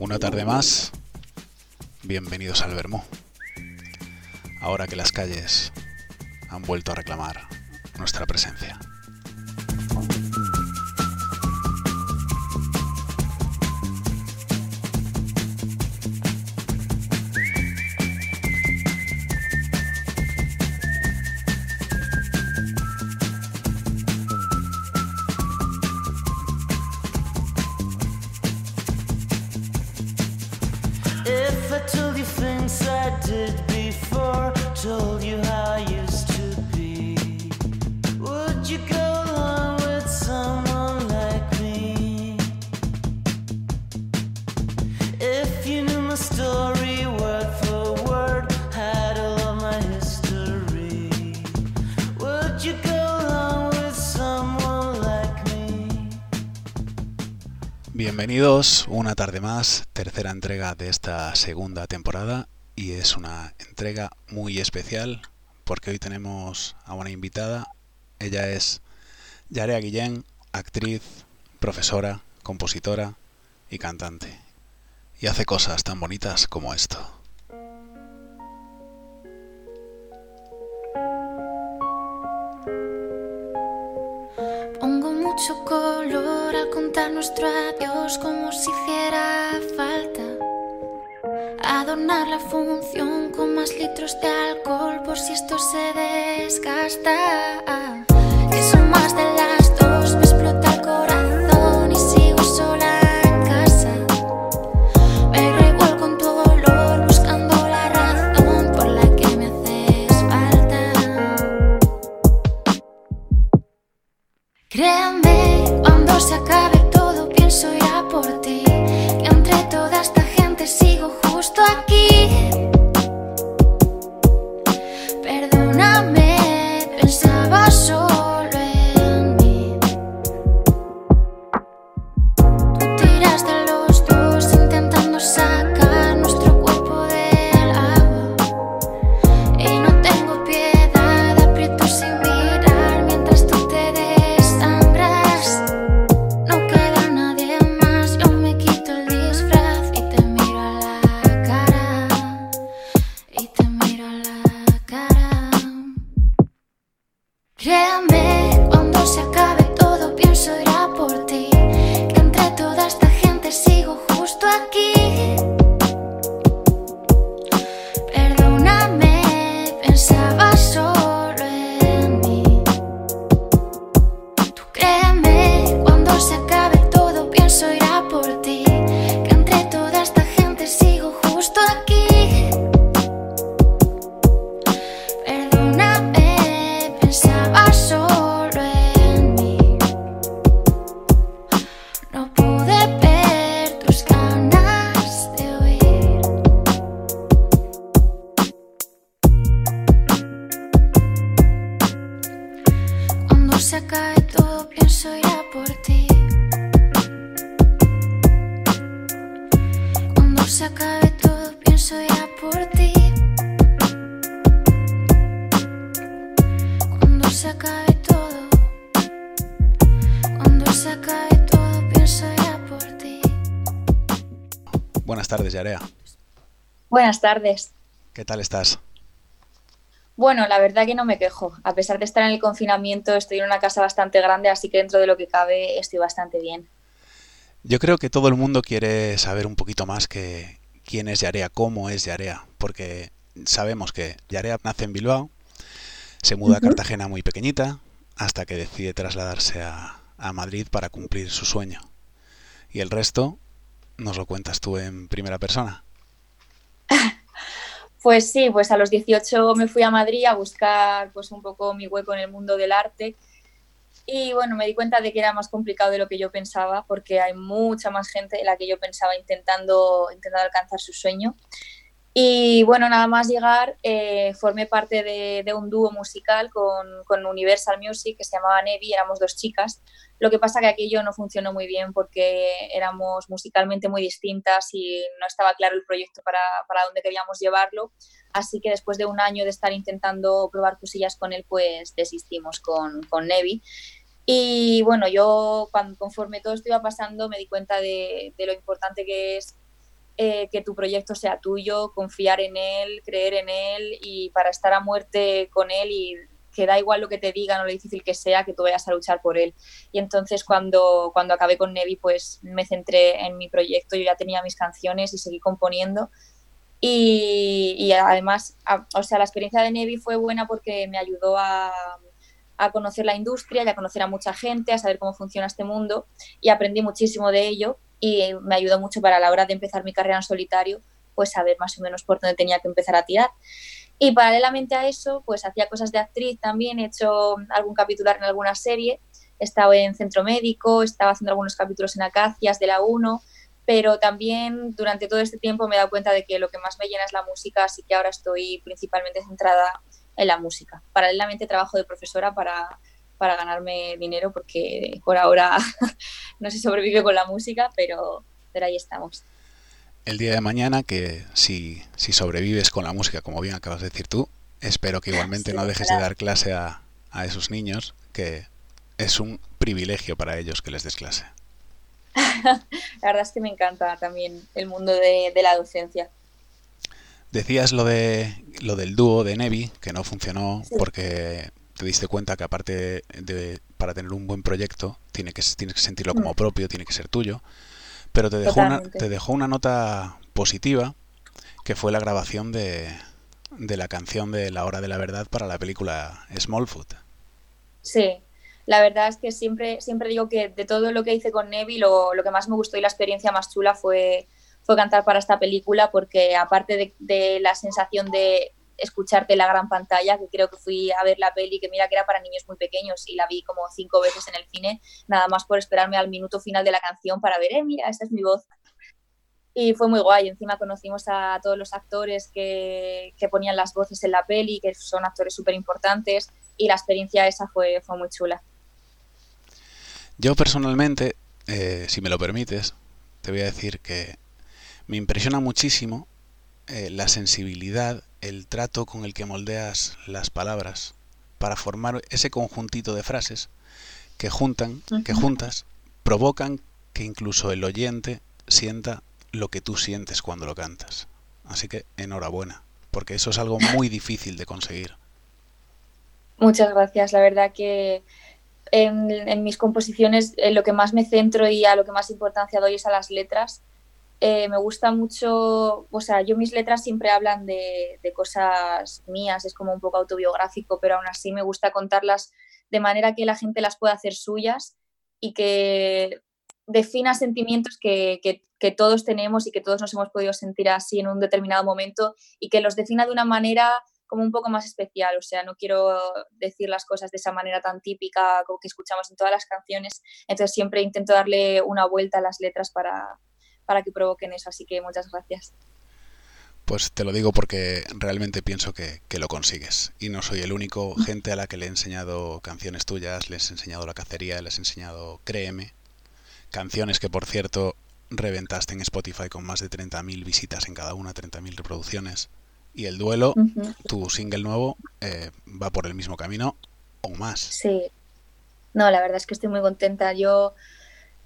Una tarde más, bienvenidos al Vermú. Ahora que las calles han vuelto a reclamar nuestra presencia. Bienvenidos una tarde más, tercera entrega de esta segunda temporada y es una entrega muy especial porque hoy tenemos a una invitada. Ella es Yarea Guillén, actriz, profesora, compositora y cantante. Y hace cosas tan bonitas como esto. Pongo mucho color al contar nuestro adiós como si hiciera falta. Adornar la función con más litros de alcohol por si esto se desgasta. De las Crème Buenas tardes. ¿Qué tal estás? Bueno, la verdad que no me quejo. A pesar de estar en el confinamiento, estoy en una casa bastante grande, así que dentro de lo que cabe estoy bastante bien. Yo creo que todo el mundo quiere saber un poquito más que quién es Yarea, cómo es Yarea, porque sabemos que Yarea nace en Bilbao, se muda a. Cartagena muy pequeñita, hasta que decide trasladarse a, a Madrid para cumplir su sueño. Y el resto nos lo cuentas tú en primera persona. Pues sí, pues a los 18 me fui a Madrid a buscar pues un poco mi hueco en el mundo del arte y bueno, me di cuenta de que era más complicado de lo que yo pensaba porque hay mucha más gente de la que yo pensaba intentando, intentando alcanzar su sueño. Y bueno, nada más llegar, eh, formé parte de, de, un dúo musical con, con, Universal Music que se llamaba Nevi, éramos dos chicas. Lo que pasa que aquello no funcionó muy bien porque éramos musicalmente muy distintas y no estaba claro el proyecto para, para dónde queríamos llevarlo. Así que después de un año de estar intentando probar cosillas con él, pues desistimos con, con Nevi. Y bueno, yo cuando, conforme todo esto iba pasando me di cuenta de, de lo importante que es eh, que tu proyecto sea tuyo, confiar en él, creer en él y para estar a muerte con él y que da igual lo que te digan o lo difícil que sea, que tú vayas a luchar por él. Y entonces cuando, cuando acabé con Nevi, pues me centré en mi proyecto, yo ya tenía mis canciones y seguí componiendo. Y, además, a- o sea, la experiencia de Nevi fue buena porque me ayudó a, a conocer la industria y a conocer a mucha gente, a saber cómo funciona este mundo y aprendí muchísimo de ello y me ayudó mucho para la hora de empezar mi carrera en solitario, pues saber más o menos por dónde tenía que empezar a tirar. Y paralelamente a eso, pues hacía cosas de actriz también, he hecho algún capitular en alguna serie, he estado en Centro Médico, estaba haciendo algunos capítulos en Acacias de la 1, pero también durante todo este tiempo me he dado cuenta de que lo que más me llena es la música, así que ahora estoy principalmente centrada en la música. Paralelamente trabajo de profesora para, para ganarme dinero porque por ahora no se sobrevive con la música, pero, pero ahí estamos. El día de mañana, que si, si sobrevives con la música, como bien acabas de decir tú, espero que igualmente Sí, no dejes de dar clase a, a esos niños, que es un privilegio para ellos que les des clase. La verdad es que me encanta también el mundo de, de la docencia. Decías lo de lo del dúo de Nevi, que no funcionó Sí. porque te diste cuenta que aparte de para tener un buen proyecto, tiene que, tienes que sentirlo como Mm. propio, tiene que ser tuyo. Pero te dejó una, te dejó una nota positiva, que fue la grabación de, de la canción de La Hora de la Verdad para la película Smallfoot. Sí, la verdad es que siempre, siempre digo que de todo lo que hice con Nevi, lo, lo que más me gustó y la experiencia más chula fue, fue cantar para esta película, porque aparte de, de la sensación de escucharte la gran pantalla, que creo que fui a ver la peli, que mira que era para niños muy pequeños y la vi como cinco veces en el cine, nada más por esperarme al minuto final de la canción para ver, eh, mira, esa es mi voz. Y fue muy guay. Encima conocimos a todos los actores que, que ponían las voces en la peli, que son actores súper importantes, y la experiencia esa fue, fue muy chula. Yo personalmente, eh, si me lo permites, te voy a decir que me impresiona muchísimo eh, la sensibilidad, el trato con el que moldeas las palabras para formar ese conjuntito de frases que juntan, que juntas, provocan que incluso el oyente sienta lo que tú sientes cuando lo cantas. Así que enhorabuena, porque eso es algo muy difícil de conseguir. Muchas gracias. La verdad que en, en mis composiciones en lo que más me centro y a lo que más importancia doy es a las letras. Eh, me gusta mucho, o sea, yo mis letras siempre hablan de, cosas mías, es como un poco autobiográfico, pero aún así me gusta contarlas de manera que la gente las pueda hacer suyas y que defina sentimientos que, que todos tenemos y que todos nos hemos podido sentir así en un determinado momento y que los defina de una manera como un poco más especial, o sea, no quiero decir las cosas de esa manera tan típica como que escuchamos en todas las canciones, entonces siempre intento darle una vuelta a las letras para, para que provoquen eso, así que muchas gracias. Pues te lo digo porque realmente pienso que, que, lo consigues. Y no soy el único. Gente a la que le he enseñado canciones tuyas, les he enseñado la cacería, les he enseñado Créeme. Canciones que, por cierto, reventaste en Spotify con más de 30.000 visitas en cada una, 30.000 reproducciones. Y el duelo, uh -huh. tu single nuevo, eh, va por el mismo camino o más. Sí. No, la verdad es que estoy muy contenta. Yo,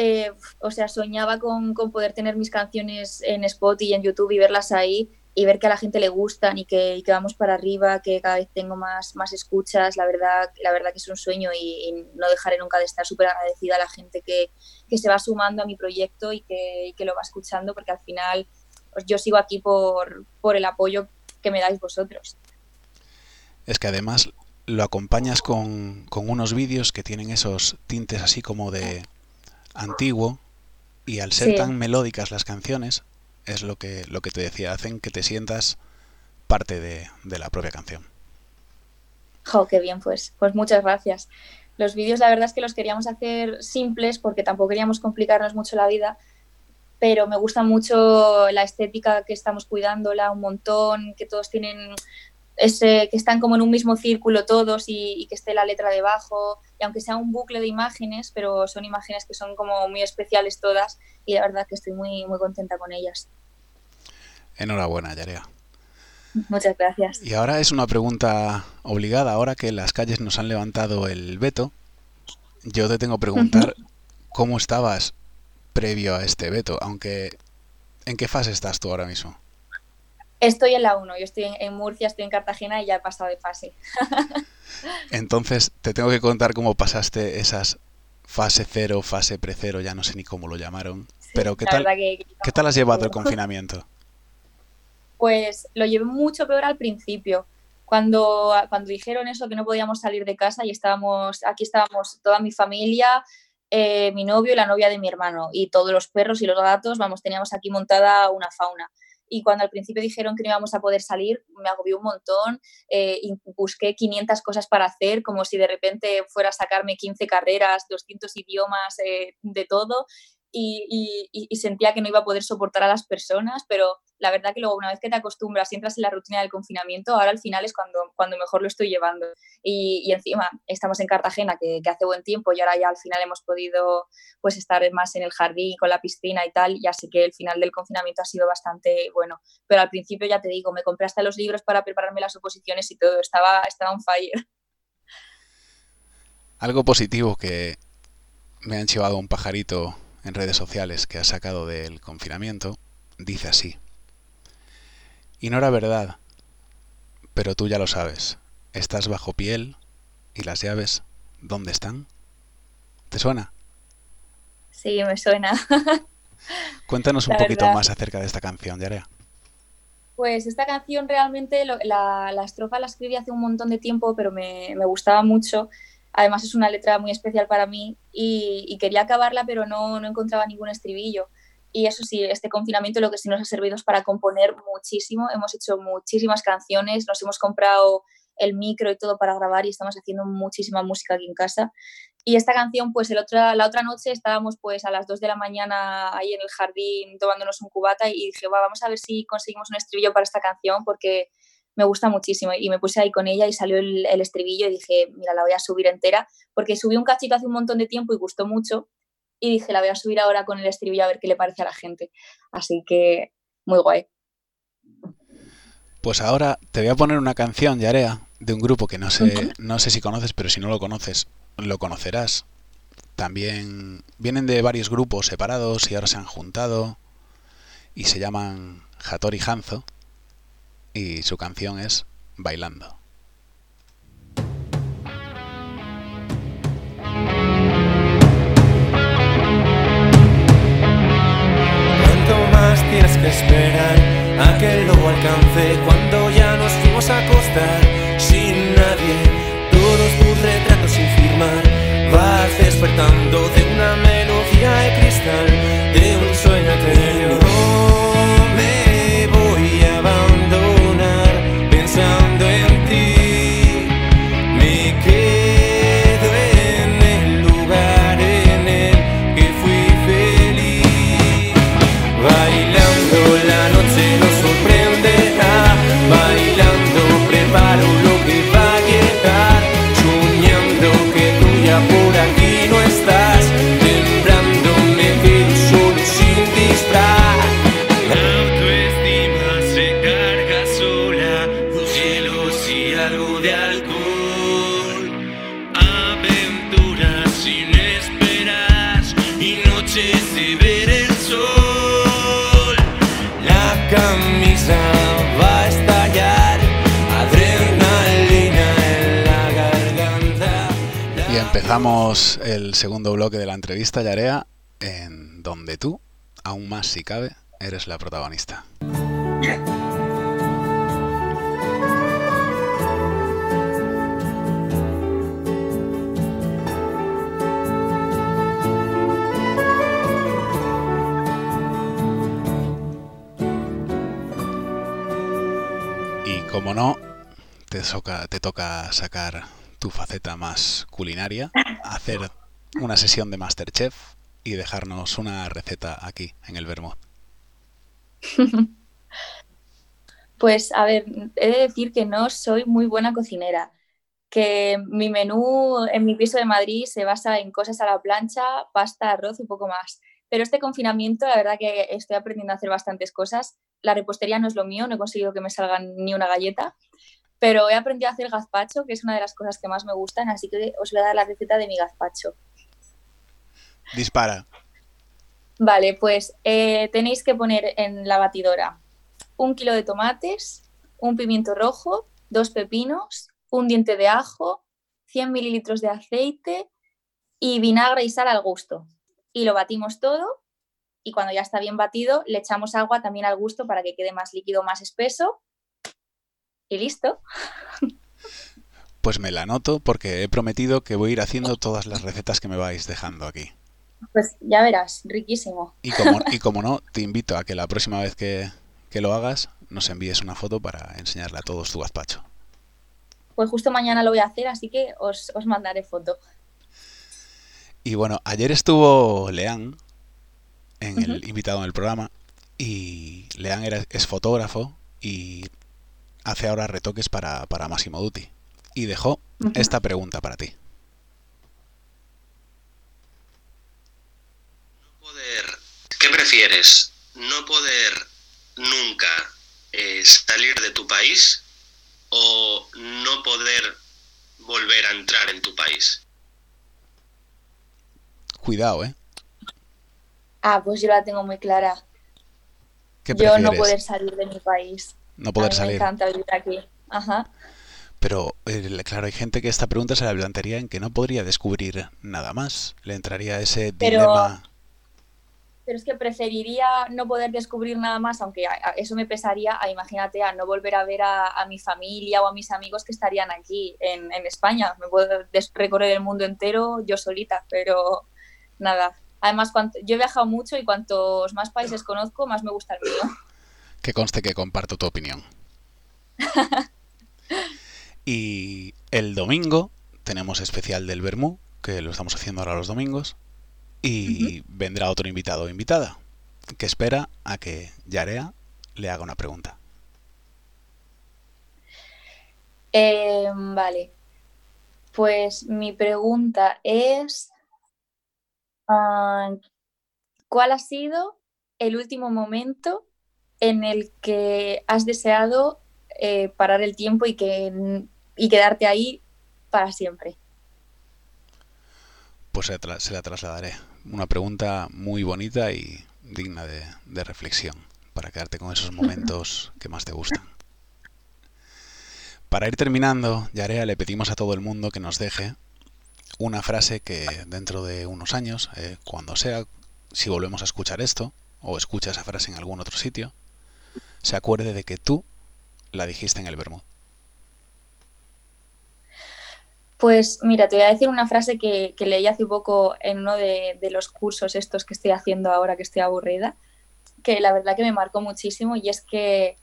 eh, o sea, soñaba con, poder tener mis canciones en Spotify y en YouTube y verlas ahí y ver que a la gente le gustan y que, vamos para arriba, que cada vez tengo más, más escuchas, la verdad, la verdad que es un sueño y, no dejaré nunca de estar súper agradecida a la gente que, que, se va sumando a mi proyecto y que, que, lo va escuchando porque al final pues yo sigo aquí por, por el apoyo que me dais vosotros. Es que además lo acompañas con, con unos vídeos que tienen esos tintes así como de antiguo y al ser sí. tan melódicas las canciones es lo que, lo que te decía, hacen que te sientas parte de, de la propia canción. Oh, qué bien, pues, pues muchas gracias. Los vídeos la verdad es que los queríamos hacer simples porque tampoco queríamos complicarnos mucho la vida, pero me gusta mucho la estética que estamos cuidándola un montón, que todos tienen ese, que están como en un mismo círculo todos y, y, que esté la letra debajo, y aunque sea un bucle de imágenes, pero son imágenes que son como muy especiales todas y la verdad que estoy muy, muy contenta con ellas. Enhorabuena, Yarea. Muchas gracias. Y ahora es una pregunta obligada, ahora que las calles nos han levantado el veto, yo te tengo que preguntar cómo estabas previo a este veto, aunque ¿En qué fase estás tú ahora mismo? Estoy en la 1, yo estoy en, en Murcia, estoy en Cartagena y ya he pasado de fase. Entonces, te tengo que contar cómo pasaste esas fase cero, fase pre-cero, ya no sé ni cómo lo llamaron. Pero ¿qué tal, que- ¿qué tal has llevado el confinamiento? Pues lo llevé mucho peor al principio. Cuando, cuando dijeron eso, que no podíamos salir de casa y estábamos, aquí estábamos toda mi familia, eh, mi novio y la novia de mi hermano, y todos los perros y los gatos, vamos, teníamos aquí montada una fauna. Y cuando al principio dijeron que no íbamos a poder salir, me agobió un montón, eh, y busqué 500 cosas para hacer, como si de repente fuera a sacarme 15 carreras, 200 idiomas, eh, de todo, y, y- y- sentía que no iba a poder soportar a las personas, pero la verdad que luego una vez que te acostumbras y entras en la rutina del confinamiento, ahora al final es cuando, cuando mejor lo estoy llevando. Y, y encima estamos en Cartagena, que, que hace buen tiempo y ahora ya al final hemos podido pues estar más en el jardín con la piscina y tal, ya sé que el final del confinamiento ha sido bastante bueno, pero al principio ya te digo, me compré hasta los libros para prepararme las oposiciones y todo, estaba, estaba on fire. Algo positivo que me han llevado un pajarito en redes sociales que ha sacado del confinamiento, dice así. Y no era verdad, pero tú ya lo sabes. Estás bajo piel y las llaves, ¿dónde están? ¿Te suena? Sí, me suena. Cuéntanos un La poquito verdad. más acerca de esta canción, Yarea. Pues esta canción realmente, lo- la, la estrofa la escribí hace un montón de tiempo, pero me, me gustaba mucho. Además es una letra muy especial para mí y, quería acabarla, pero no, no encontraba ningún estribillo. Y eso sí, este confinamiento lo que sí nos ha servido es para componer muchísimo. Hemos hecho muchísimas canciones, nos hemos comprado el micro y todo para grabar y estamos haciendo muchísima música aquí en casa. Y esta canción, pues el otra, la otra noche estábamos pues a las 2 de la mañana ahí en el jardín tomándonos un cubata y dije, "Va, vamos a ver si conseguimos un estribillo para esta canción porque me gusta muchísimo. Y me puse ahí con ella y salió el, el estribillo y dije, mira, la voy a subir entera porque subí un cachito hace un montón de tiempo y gustó mucho. Y dije, la voy a subir ahora con el estribillo a ver qué le parece a la gente. Así que muy guay. Pues ahora te voy a poner una canción, Yarea, de un grupo que no sé, no sé si conoces, pero si no lo conoces, lo conocerás. También vienen de varios grupos separados y ahora se han juntado y se llaman Hattori Hanzo y su canción es Bailando. ¿Cuánto más tienes que esperar a que lo alcance cuando ya nos fuimos a acostar sin nadie? Todos tus retratos sin firmar, vas despertando de una melodía de cristal, de un sueño eterno. Y empezamos el segundo bloque de la entrevista, Yarea, en donde tú, aún más si cabe, eres la protagonista. Y como no, te toca sacar tu faceta más culinaria, hacer una sesión de Masterchef y dejarnos una receta aquí en el Vermouth. Pues a ver, he de decir que no soy muy buena cocinera, que mi menú en mi piso de Madrid se basa en cosas a la plancha, pasta, arroz y poco más. Pero este confinamiento, la verdad que estoy aprendiendo a hacer bastantes cosas. La repostería no es lo mío, no he conseguido que me salgan ni una galleta, pero he aprendido a hacer gazpacho, que es una de las cosas que más me gustan, así que os voy a dar la receta de mi gazpacho. Dispara. Vale, pues eh, tenéis que poner en la batidora un kilo de tomates, un pimiento rojo, dos pepinos, un diente de ajo, 100 mililitros de aceite y vinagre y sal al gusto. Y lo batimos todo y cuando ya está bien batido le echamos agua también al gusto para que quede más líquido, más espeso. Y listo. Pues me la anoto porque he prometido que voy a ir haciendo todas las recetas que me vais dejando aquí. Pues ya verás, riquísimo. Y como, y como no, te invito a que la próxima vez que, que lo hagas nos envíes una foto para enseñarle a todos tu gazpacho. Pues justo mañana lo voy a hacer, así que os, os mandaré foto. Y bueno, ayer estuvo Leán, en el invitado en el programa, y Leán era, es fotógrafo y hace ahora retoques para, para Massimo Dutti. Y dejó esta pregunta para ti. poder, ¿qué prefieres? ¿No poder nunca eh, salir de tu país o no poder volver a entrar en tu país? Cuidado, ¿eh? Ah, pues yo la tengo muy clara. ¿Qué Yo prefieres? no poder salir de mi país. No A poder mí me salir. encanta vivir aquí. Ajá. Pero, eh, claro, hay gente que esta pregunta se la plantearía en que no podría descubrir nada más. Le entraría ese Pero- dilema. Pero es que preferiría no poder descubrir nada más, aunque eso me pesaría, a imagínate, a no volver a ver a, a mi familia o a mis amigos que estarían aquí en, en España. Me puedo recorrer el mundo entero yo solita, pero nada. Además, cuanto, yo he viajado mucho y cuantos más países conozco, más me gusta el mío. Que conste que comparto tu opinión. y el domingo tenemos especial del Bermú, que lo estamos haciendo ahora los domingos. Y vendrá otro invitado o invitada, que espera a que Yarea le haga una pregunta. Eh, vale. Pues mi pregunta es, ah, ¿cuál ha sido el último momento en el que has deseado eh, parar el tiempo y, que, y quedarte ahí para siempre? Pues se, la trasladaré. Una pregunta muy bonita y digna de, de reflexión, para quedarte con esos momentos que más te gustan. Para ir terminando, Yarea, le pedimos a todo el mundo que nos deje una frase que dentro de unos años, eh, cuando sea, si volvemos a escuchar esto, o escucha esa frase en algún otro sitio, se acuerde de que tú la dijiste en el Bermud. Pues mira, te voy a decir una frase que, que leí hace poco en uno de, de los cursos estos que estoy haciendo ahora que estoy aburrida, que la verdad que me marcó muchísimo y es que,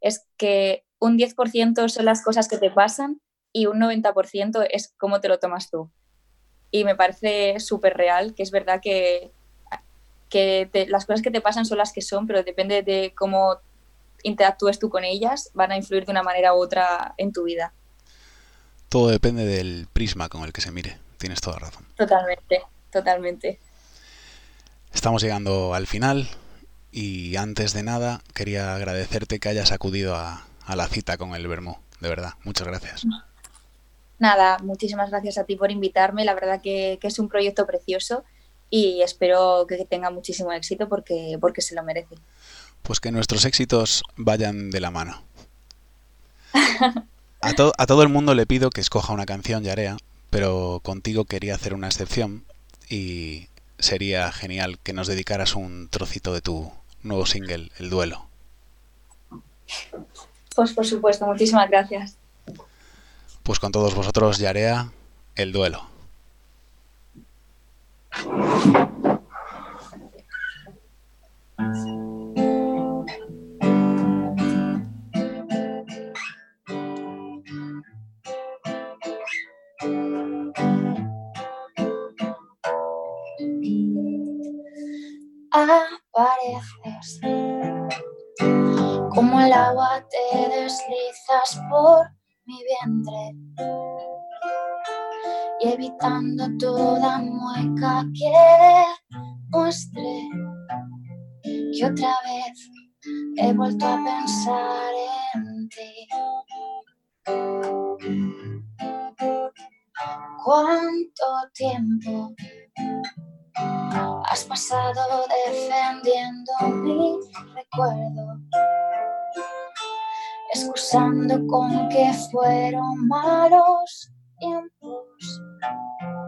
es que un 10% son las cosas que te pasan y un 90% es cómo te lo tomas tú. Y me parece súper real, que es verdad que, que las cosas que te pasan son las que son, pero depende de cómo interactúes tú con ellas, van a influir de una manera u otra en tu vida. Todo depende del prisma con el que se mire. Tienes toda razón. Totalmente, totalmente. Estamos llegando al final y antes de nada quería agradecerte que hayas acudido a, a la cita con el Bermú. De verdad, muchas gracias. Nada, muchísimas gracias a ti por invitarme. La verdad que, que es un proyecto precioso y espero que tenga muchísimo éxito porque, porque se lo merece. Pues que nuestros éxitos vayan de la mano. A, to- a todo el mundo le pido que escoja una canción, Yarea, pero contigo quería hacer una excepción y sería genial que nos dedicaras un trocito de tu nuevo single, El Duelo. Pues por supuesto, muchísimas gracias. Pues con todos vosotros, Yarea, El Duelo. Por mi vientre y evitando toda mueca que muestre que otra vez he vuelto a pensar en ti. ¿Cuánto tiempo Has pasado defendiendo mi recuerdo, excusando con que fueron malos tiempos,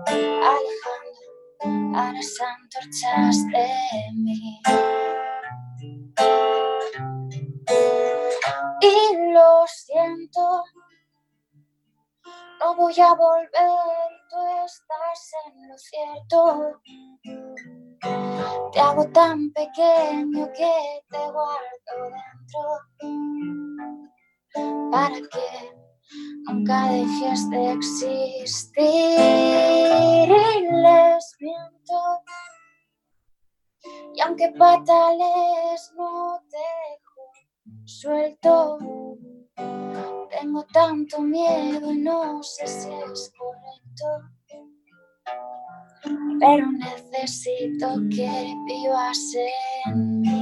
alejando a las antorchas de mí. Y lo siento, no voy a volver, tú estás en lo cierto. Te hago tan pequeño que te guardo dentro para que nunca dejes de existir y les miento. Y aunque patales no te dejo suelto, tengo tanto miedo y no sé si es correcto. Pero necesito que vivas en.